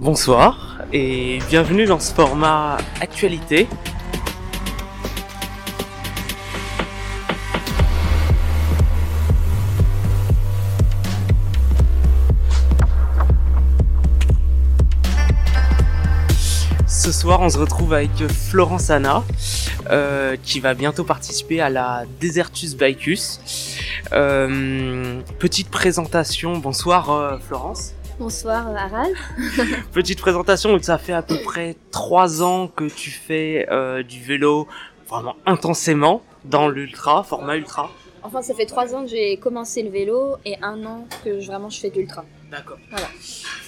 Bonsoir et bienvenue dans ce format actualité. Ce soir, on se retrouve avec Florence Anna, euh, qui va bientôt participer à la Desertus Bicus. Euh, petite présentation. Bonsoir euh, Florence. Bonsoir Harald. Petite présentation, ça fait à peu près trois ans que tu fais euh, du vélo vraiment intensément dans l'ultra, format ultra. Enfin, ça fait trois ans que j'ai commencé le vélo et un an que je- vraiment je fais de l'ultra. D'accord. Voilà.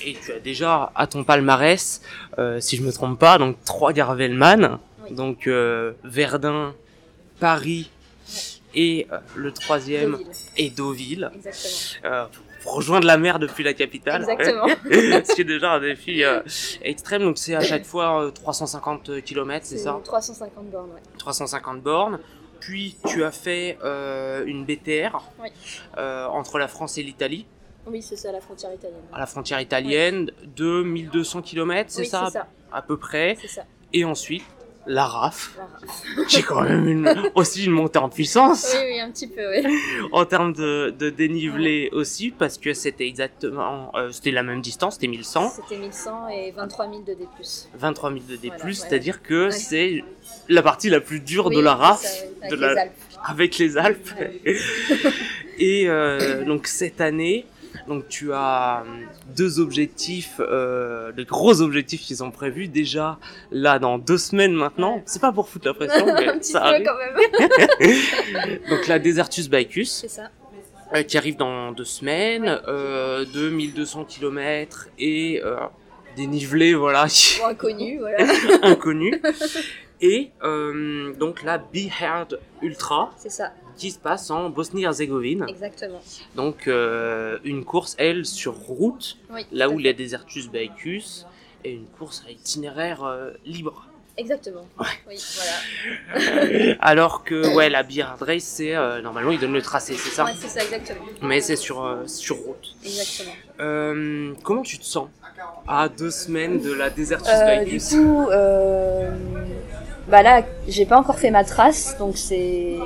Et tu as déjà à ton palmarès, euh, si je me trompe pas, donc trois Garvelman, Oui. donc euh, Verdun, Paris et euh, le troisième Deauville. est Deauville. Exactement. Euh, pour rejoindre la mer depuis la capitale. Exactement. Ce qui est déjà un défi euh, extrême, donc c'est à chaque fois euh, 350 km, c'est ça? 350 bornes, ouais. 350 bornes. Puis tu as fait euh, une BTR Oui. euh, entre la France et l'Italie, Oui, c'est ça, la frontière italienne. à la frontière italienne, de 1200 km, c'est oui, ça, c'est ça. à peu près. C'est ça. Et ensuite, la RAF, est quand même une- aussi une montée en puissance Oui, oui, un petit peu, oui. en termes de, de dénivelé aussi, parce que c'était exactement, euh, c'était la même distance, c'était 1100. C'était 1100 et 23 000 de D+. 23 000 de D+, Voilà, ouais. c'est-à-dire que Ouais. c'est la partie la plus dure Oui, de la RAF, ça, avec de les la- Alpes. avec les Alpes. Et euh, donc cette année, donc tu as euh, deux objectifs, euh, de gros objectifs qui sont prévus déjà là dans deux semaines maintenant. Ouais. C'est pas pour foutre la pression, un mais petit ça peu arrive. quand même. Donc la Desertus Bicus C'est ça. euh, qui arrive dans deux semaines, euh, de 1200 km et euh, dénivelé voilà Bon, inconnu, voilà. inconnu. Et euh, donc la Behead Ultra C'est ça, qui se passe en Bosnie-Herzégovine. exactement. Donc euh, une course, elle, sur route, Oui, là où il y a Desertus Bicus, et une course à itinéraire euh, libre. Exactement. Oui, voilà. Alors que ouais, la Behead Race, c'est normalement ils donnent le tracé, c'est ça Ouais, c'est ça, exactement. Mais c'est sur, sur route. Exactement. Comment tu te sens à deux semaines de la Desertus Euh, du coup, bah là, j'ai pas encore fait ma trace, donc c'est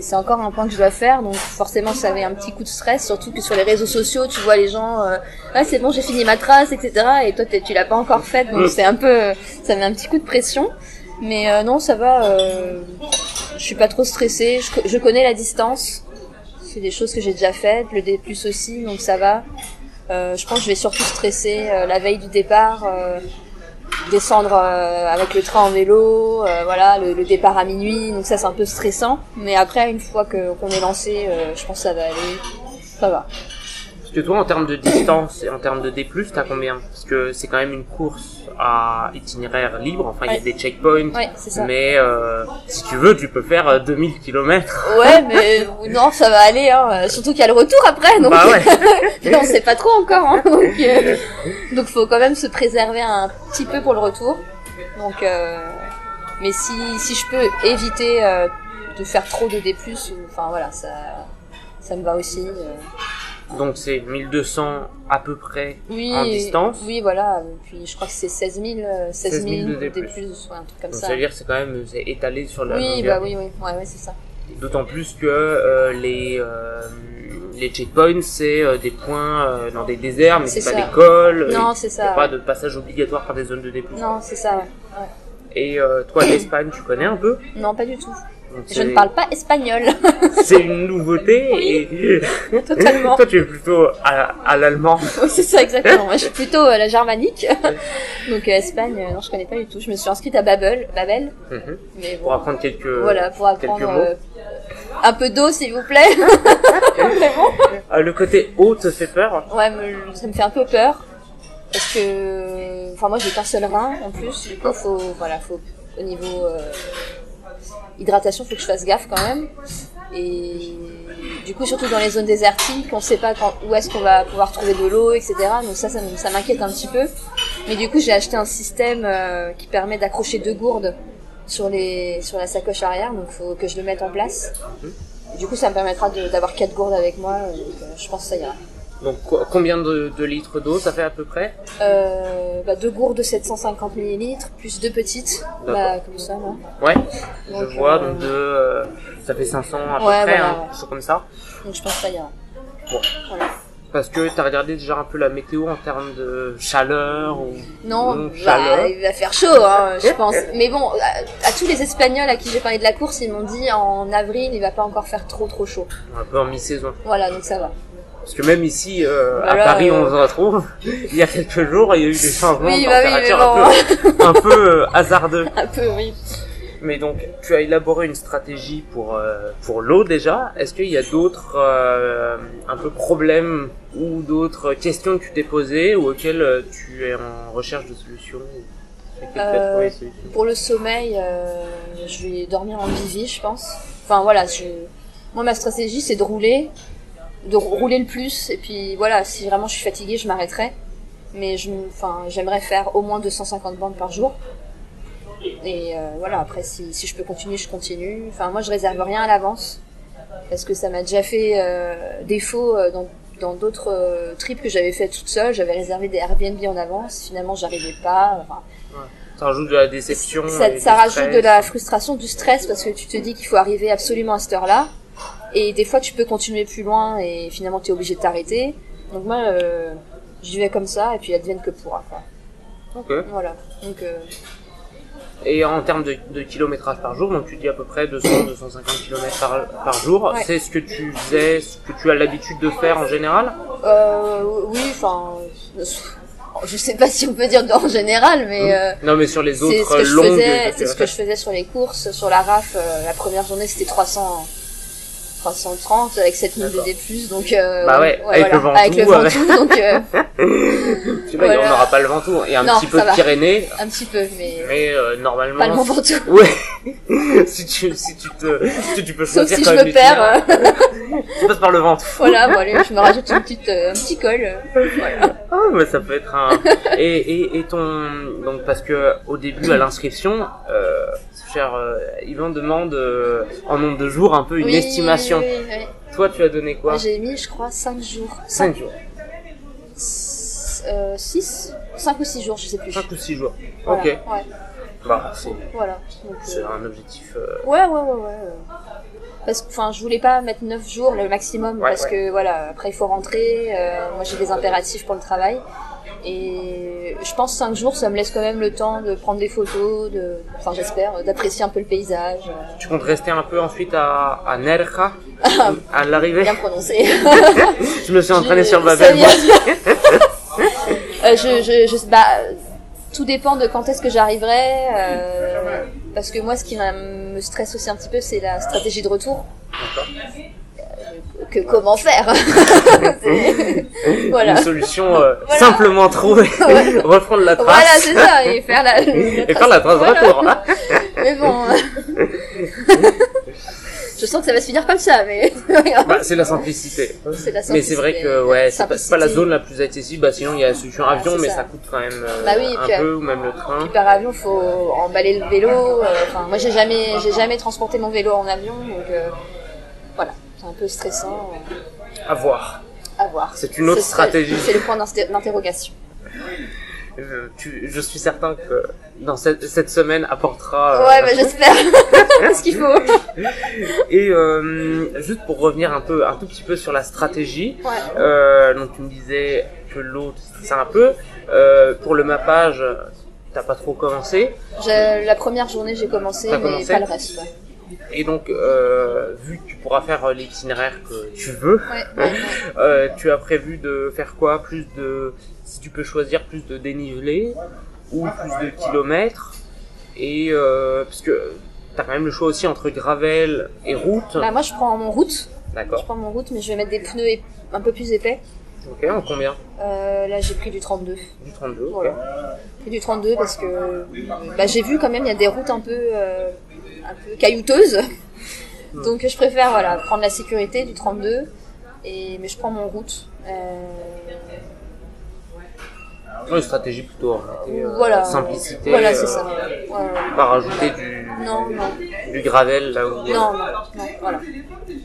c'est encore un point que je dois faire. Donc forcément, ça avait un petit coup de stress, surtout que sur les réseaux sociaux, tu vois les gens, euh, ah c'est bon, j'ai fini ma trace, etc. Et toi, tu l'as pas encore faite, donc Mm. c'est un peu, ça met un petit coup de pression. Mais euh, non, ça va. Euh, je suis pas trop stressée. Je, co- je connais la distance. C'est des choses que j'ai déjà faites, le D+ aussi, donc ça va. Euh, je pense que je vais surtout stresser euh, la veille du départ. Descendre euh, avec le train en vélo, euh, voilà, le, départ à minuit, donc ça c'est un peu stressant. Mais après, une fois qu'on est lancé, euh, je pense que ça va aller, ça va. Que toi, en termes de distance et en termes de D+, t'as combien? Parce que c'est quand même une course à itinéraire libre, enfin il y a des checkpoints, Ouais, c'est ça. mais euh, si tu veux, tu peux faire euh, 2000 km. Ouais, mais non, ça va aller, hein. euh, surtout qu'il y a le retour après, donc Bah ouais. on sait pas trop encore. Hein, donc, euh, donc faut quand même se préserver un petit peu pour le retour. Donc, euh, mais si si je peux éviter euh, de faire trop de D+, enfin voilà, ça ça me va aussi. Donc c'est 1200 à peu près Oui, en distance. Oui, voilà. Puis je crois que c'est 16 000, euh, 16 000 16 000 de D+. plus, ouais, un truc comme Donc ça. ça veut dire que c'est quand même c'est étalé sur la Oui, longueur. bah oui, oui, ouais, ouais, c'est ça. D'autant plus que euh, les euh, les checkpoints c'est euh, des points dans des déserts, mais C'est pas ça. des cols. Non, c'est il y a ça. pas de passage obligatoire par des zones de D+. Non, c'est ça. ouais. Et toi, l'Espagne, tu connais un peu? Non, pas du tout. Je ne parle pas espagnol, C'est une nouveauté et totalement. toi tu es plutôt à, à l'allemand. Oui, c'est ça, exactement. Moi, je suis plutôt euh, la germanique. Donc, euh, Espagne, euh, non, je connais pas du tout. Je me suis inscrite à Babel, Babel, Mhm. mais Pour apprendre quelques. Voilà, pour apprendre quelques mots. euh, un peu d'eau, s'il vous plaît. Ah, le côté haut te fait peur? Ouais, ça me fait un peu peur. Parce que, enfin, moi, j'ai qu'un seul rein, en plus. Du coup, faut, voilà, faut, au niveau euh, hydratation, faut que je fasse gaffe quand même. Et du coup, surtout dans les zones désertiques, on sait pas quand, où est-ce qu'on va pouvoir trouver de l'eau, etc. Donc ça, ça, m'inquiète un petit peu. Mais du coup, j'ai acheté un système euh, qui permet d'accrocher deux gourdes sur les, sur la sacoche arrière. Donc, faut que je le mette en place. Et du coup, ça me permettra d'avoir quatre gourdes avec moi. Donc, euh, je pense que ça ira. Donc combien de, de litres d'eau ça fait à peu près Euh, bah, deux gourdes de 750 millilitres, plus deux petites, bah, comme ça, là. Ouais, Donc, je vois, euh, donc de, euh, ça fait 500 à peu près, voilà, hein, ouais. chose comme ça. Donc je pense que ça ira. Bon. Voilà. Parce que t'as regardé déjà un peu la météo en termes de chaleur ou... Non, bah, chaleur. il va faire chaud, hein, je pense. Mais bon, à, à tous les Espagnols à qui j'ai parlé de la course, ils m'ont dit en avril, il va pas encore faire trop trop chaud. un peu en mi-saison. Voilà, donc ça va. Parce que même ici, euh, à Voilà, Paris, euh, on se retrouve, il y a quelques jours, il y a eu des changements Oui, de bah oui, température bon. un peu, un peu euh, hasardeux. Un peu, oui. Mais donc, tu as élaboré une stratégie pour euh, pour l'eau déjà. Est-ce qu'il y a d'autres euh, un peu problèmes ou d'autres questions que tu t'es posées ou auxquelles euh, tu es en recherche de solutions Euh, Pour le sommeil, euh, je vais dormir en bivy, je pense. Enfin voilà, je... moi ma stratégie c'est de rouler, de rou- rouler le plus, et puis voilà, si vraiment je suis fatiguée, je m'arrêterai. Mais je, enfin, j'aimerais faire au moins 250 bandes par jour. Et euh, voilà, après si, si je peux continuer, je continue. Enfin moi je réserve rien à l'avance parce que ça m'a déjà fait euh, défaut euh, dans dans d'autres euh, trips que j'avais fait toute seule. J'avais réservé des Airbnb en avance. Finalement, j'arrivais pas. Enfin, Ça rajoute de la déception. ça, et ça rajoute stress. de la frustration, du stress parce que tu te dis qu'il faut arriver absolument à cette heure-là. Et des fois, tu peux continuer plus loin et finalement, tu es obligé de t'arrêter. Donc moi, euh, j'y vais comme ça et puis advienne que pourra. Quoi. Ok. Voilà. Donc euh, Et en termes de, de kilométrage par jour, donc tu dis à peu près 200-250 km par, par jour. Ouais. C'est ce que tu faisais, ce que tu as l'habitude de faire en général? Euh, oui, enfin, euh, je sais pas si on peut dire en général, mais euh, Non, mais sur les c'est autres ce que je longues. faisais. C'est ce que je faisais sur les courses, sur la RAF. euh, la première journée, c'était 300. 330 avec 7000 D'accord. DD+, donc euh, Bah ouais, avec le Ventoux, avec le avec- Ventoux, donc euh, sais pas, Voilà. on n'aura pas le Ventoux. Y a un Non, petit peu de. Pyrénées, un petit peu, mais mais euh, normalement. pas le Mont Ventoux. Ouais. si tu si tu te si tu peux Sauf choisir si quand je même me perds, euh, tu passes par le Ventoux. voilà, bon allez, je me rajoute une petite, un petit col. voilà. Ah, mais ça peut être un. Et, et, et ton. Donc, parce que au début, à l'inscription, euh, cher euh, Yvan demande euh, en nombre de jours un peu une Oui, estimation. oui, oui, oui. Toi, tu as donné quoi J'ai mis, je crois, 5 jours. 5 jours. 6 5 ou 6 jours, je sais plus. 5 ou 6 jours. Voilà, Ok. Ouais, Bah, c'est voilà. Euh, un objectif. euh, Ouais, ouais, ouais, ouais. euh. Parce que, enfin, je voulais pas mettre 9 jours le maximum Ouais, parce ouais. que voilà, après il faut rentrer. euh, moi j'ai des impératifs pour le travail. Et je pense 5 jours, ça me laisse quand même le temps de prendre des photos, de, enfin j'espère, d'apprécier un peu le paysage. Tu comptes rester un peu ensuite à, à Nerja à l'arrivée? Bien prononcé. Je me suis entraîné sur Babel. vient- Euh, je, je, je, bah, tout dépend de quand est-ce que j'arriverai. euh, parce que moi, ce qui me stresse aussi un petit peu, c'est la stratégie de retour. D'accord. Que comment faire Voilà. Une solution euh, Voilà. simplement trouvée. Ouais. Reprendre la trace. Voilà, c'est ça, et faire la, et faire la trace de Voilà. retour. hein. Mais bon. Je sens que ça va se finir comme ça, mais. Bah, c'est la simplicité. C'est la Mais c'est vrai que ouais, c'est pas, la zone la plus accessible. Bah, sinon il y a la solution avion, mais ça. ça. coûte quand même euh, Bah oui, un puis, peu, ou même le train. Puis par avion, faut emballer le vélo. euh, Enfin, moi, j'ai jamais, j'ai jamais transporté mon vélo en avion, donc euh, voilà, c'est un peu stressant. euh, À voir. à voir. C'est une autre stratégie. C'est le point d'interrogation. Tu, je suis certain que dans cette, cette semaine apportera. euh, Ouais, bah j'espère. ce qu'il faut. Et euh, juste pour revenir un peu, un tout petit peu sur la stratégie. Ouais. Euh, donc tu me disais que l'autre c'est un peu. Euh, pour le mappage, t'as pas trop commencé. J'ai- La première journée, j'ai commencé, mais commencé pas le reste. Ouais, Et donc, euh, vu que tu pourras faire euh, l'itinéraire que tu veux, ouais, euh, tu as prévu de faire quoi? Plus de, si tu peux choisir, plus de dénivelé ou plus de kilomètres? Et euh, parce que t'as quand même le choix aussi entre gravel et route. Bah, moi, je prends mon route. Je D'accord. prends mon route, mais je vais mettre des pneus un peu plus épais. Ok. En combien? Euh, là, j'ai pris du 32. Du 32. Ok. Voilà. J'ai pris du 32 parce que bah, j'ai vu quand même il y a des routes un peu euh, un peu caillouteuses. Donc je préfère voilà prendre la sécurité du 32 et mais je prends mon route. Euh, Ouais, stratégie plutôt orientée, euh, voilà. simplicité. Voilà, euh, c'est ça. Ouais, ouais. Pas rajouter du, Non, non, du gravel là où. non, non, non, voilà.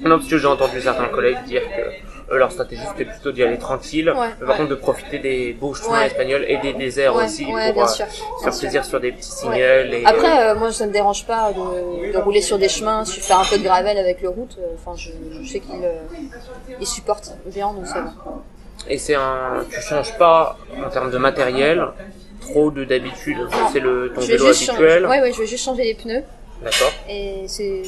Non, parce que j'ai entendu certains collègues dire que eux, leur stratégie c'était plutôt d'y aller tranquille, Ouais, par ouais. contre de profiter des beaux chemins espagnols et des déserts aussi ouais, pour bien euh, sûr. bien faire sûr. plaisir sur des petits. Et, Après, euh, moi, ça me dérange pas de, de rouler sur des chemins, su- faire un peu de gravel avec le route. euh, Enfin, je, je sais qu'il euh, il supporte bien, donc ça va. et c'est un, tu changes pas en termes de matériel trop de d'habitude. C'est le ton Je vais vélo juste changer. habituel, Ouais, ouais, je vais juste changer les pneus d'accord. et c'est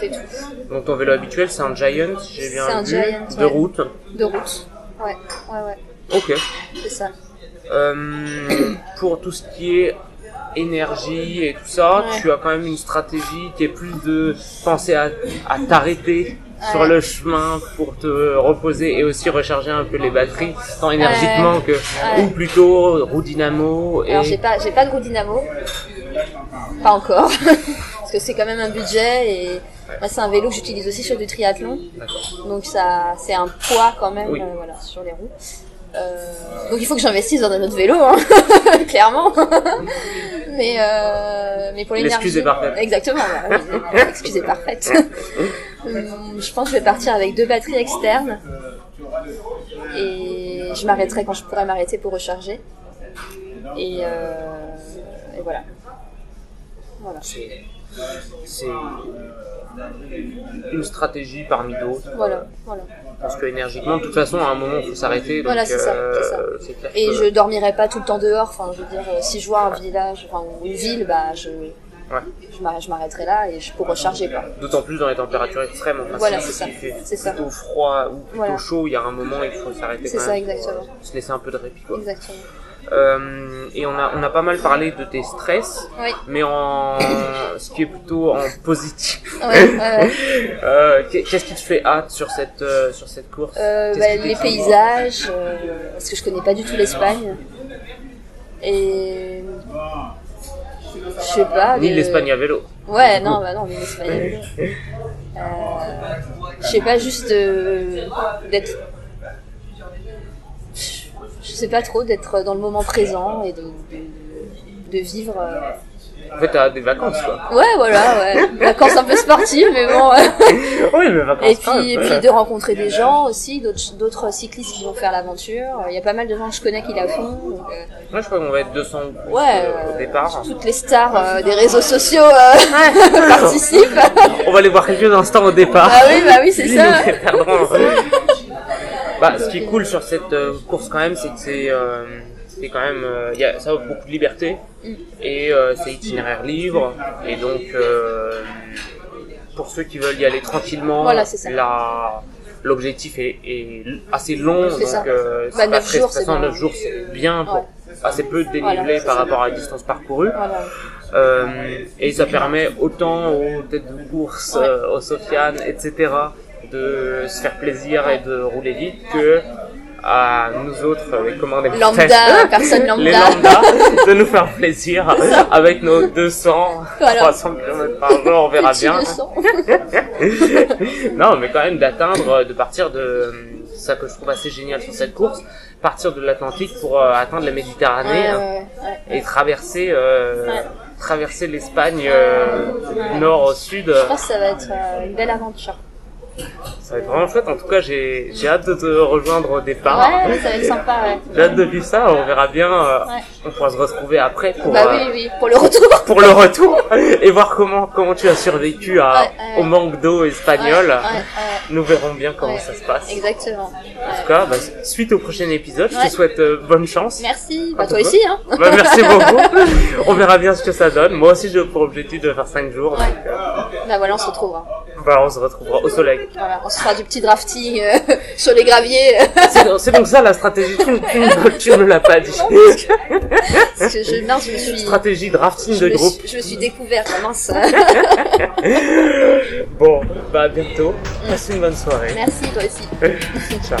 tout. Donc ton vélo habituel c'est un Giant, j'ai bien C'est un vu, Giant, de ouais. route. De route. Ouais, ouais, ouais, Ok. c'est ça. Euh, pour tout ce qui est énergie et tout ça, Ouais. tu as quand même une stratégie qui est plus de penser à, à t'arrêter sur le chemin pour te reposer et aussi recharger un peu les batteries, tant énergiquement que, ou plutôt roue dynamo et Alors, j'ai pas, j'ai pas de roue dynamo. Pas encore. Parce que c'est quand même un budget et moi, c'est un vélo que j'utilise aussi sur du triathlon. Donc ça, c'est un poids quand même, Oui. euh, voilà, sur les roues. Euh, donc il faut que j'investisse dans un autre vélo, hein, clairement. mais euh, mais pour l'énergie. L'excuse est parfaite. Exactement. bah L'excuse est parfaite. Hum, je pense que je vais partir avec deux batteries externes et je m'arrêterai quand je pourrai m'arrêter pour recharger. Et, euh, et voilà. Voilà. c'est une stratégie parmi d'autres. Voilà. Voilà. Parce que énergiquement, de toute façon, à un moment, il faut s'arrêter. Voilà, c'est ça, euh, ça. clair Et que- je dormirai pas tout le temps dehors. Enfin, je veux dire, euh, si je vois un village, enfin ou une ville, bah je, je m'arrête- je m'arrêterai là et je pour recharger. D'autant plus dans les températures extrêmes. Enfin, Voilà, c'est ça. C'est ça. plutôt froid ou plutôt Voilà. chaud, il y a un moment, il faut s'arrêter C'est ça, pour, exactement. euh, se laisser un peu de répit, quoi. Exactement. Euh, et on a, on a pas mal parlé de tes stress, Oui. mais en, ce qui est plutôt en positif. Ouais, ouais, ouais. Euh, qu'est- Qu'est-ce qui te fait hâte sur cette, euh, sur cette course? Euh, bah, les paysages, parce que je connais pas du tout l'Espagne. Et je sais pas. Ni le- l'Espagne à vélo. Ouais, non, bah non, mais l'Espagne. Euh, je sais pas, juste euh, d'être. Je sais pas trop, d'être dans le moment présent et de, de, de vivre. Euh, En fait, t'as des vacances, quoi. Ouais, voilà, ouais. Vacances un peu sportives, mais bon. oui, mais vacances. Et puis, et puis de rencontrer des gens aussi, d'autres d'autres cyclistes qui vont faire l'aventure. Il y a pas mal de gens que je connais qui la font. donc, euh, Moi, je crois qu'on va être 200 ou plus, ouais, euh, au euh, départ. toutes les stars euh, des réseaux sociaux euh, participent. On va les voir quelques instants au départ. ah oui, bah oui, c'est ça. bah, ce qui est cool sur cette euh, course quand même, c'est que c'est euh, c'est quand même euh, y a ça offre beaucoup de liberté et euh, c'est itinéraire libre et donc euh, pour ceux qui veulent y aller tranquillement, Voilà, la l'objectif est, est assez long donc ça. Bah, c'est pas neuf très jours, c'est bien. 9 jours bien pour Ouais. assez peu de dénivelé Voilà, par rapport à la distance parcourue. Voilà. Et ça permet autant aux têtes de course, Ouais. aux Sofiane, etc., de se faire plaisir et de rouler vite que à nous autres, les commandés Lambda, personne lambda. les lambda, de nous faire plaisir avec nos 200, Voilà. 300 km par jour, on verra bien. non, mais quand même d'atteindre, de partir de, ça que je trouve assez génial sur cette course, partir de l'Atlantique pour euh, atteindre la Méditerranée Ouais, hein, ouais, ouais. et traverser, euh, traverser l'Espagne euh, nord au sud. Je pense que ça va être euh, une belle aventure. Ça va être vraiment chouette. En tout cas, j'ai, j'ai hâte de te rejoindre au départ. Ouais, ça va être sympa, ouais. J'ai hâte de vivre ça. On verra bien. euh, Ouais. On pourra se retrouver après pour, Bah euh, oui, oui, pour le retour. pour le retour et voir comment, comment tu as survécu à, Ouais, ouais. au manque d'eau espagnol. Nous verrons bien comment ça se passe. Exactement. En tout cas, bah, suite au prochain épisode, je te souhaite euh, bonne chance. Merci. Ah, Bah toi aussi, hein. Bah, merci beaucoup. On verra bien ce que ça donne. Moi aussi, j'ai pour objectif de faire 5 jours. Donc, Bah voilà, on se retrouvera. Bah, on se retrouvera au soleil. Voilà, on se fera du petit drafting euh, sur les graviers. C'est donc ça la stratégie. Tu, tu, me- tu me l'as pas dit. Parce que je, mince, je me suis, Stratégie drafting de groupe. suis, je me suis découverte, mince. Bon, bah à bientôt. Passe une bonne soirée. Merci, toi aussi. Ciao.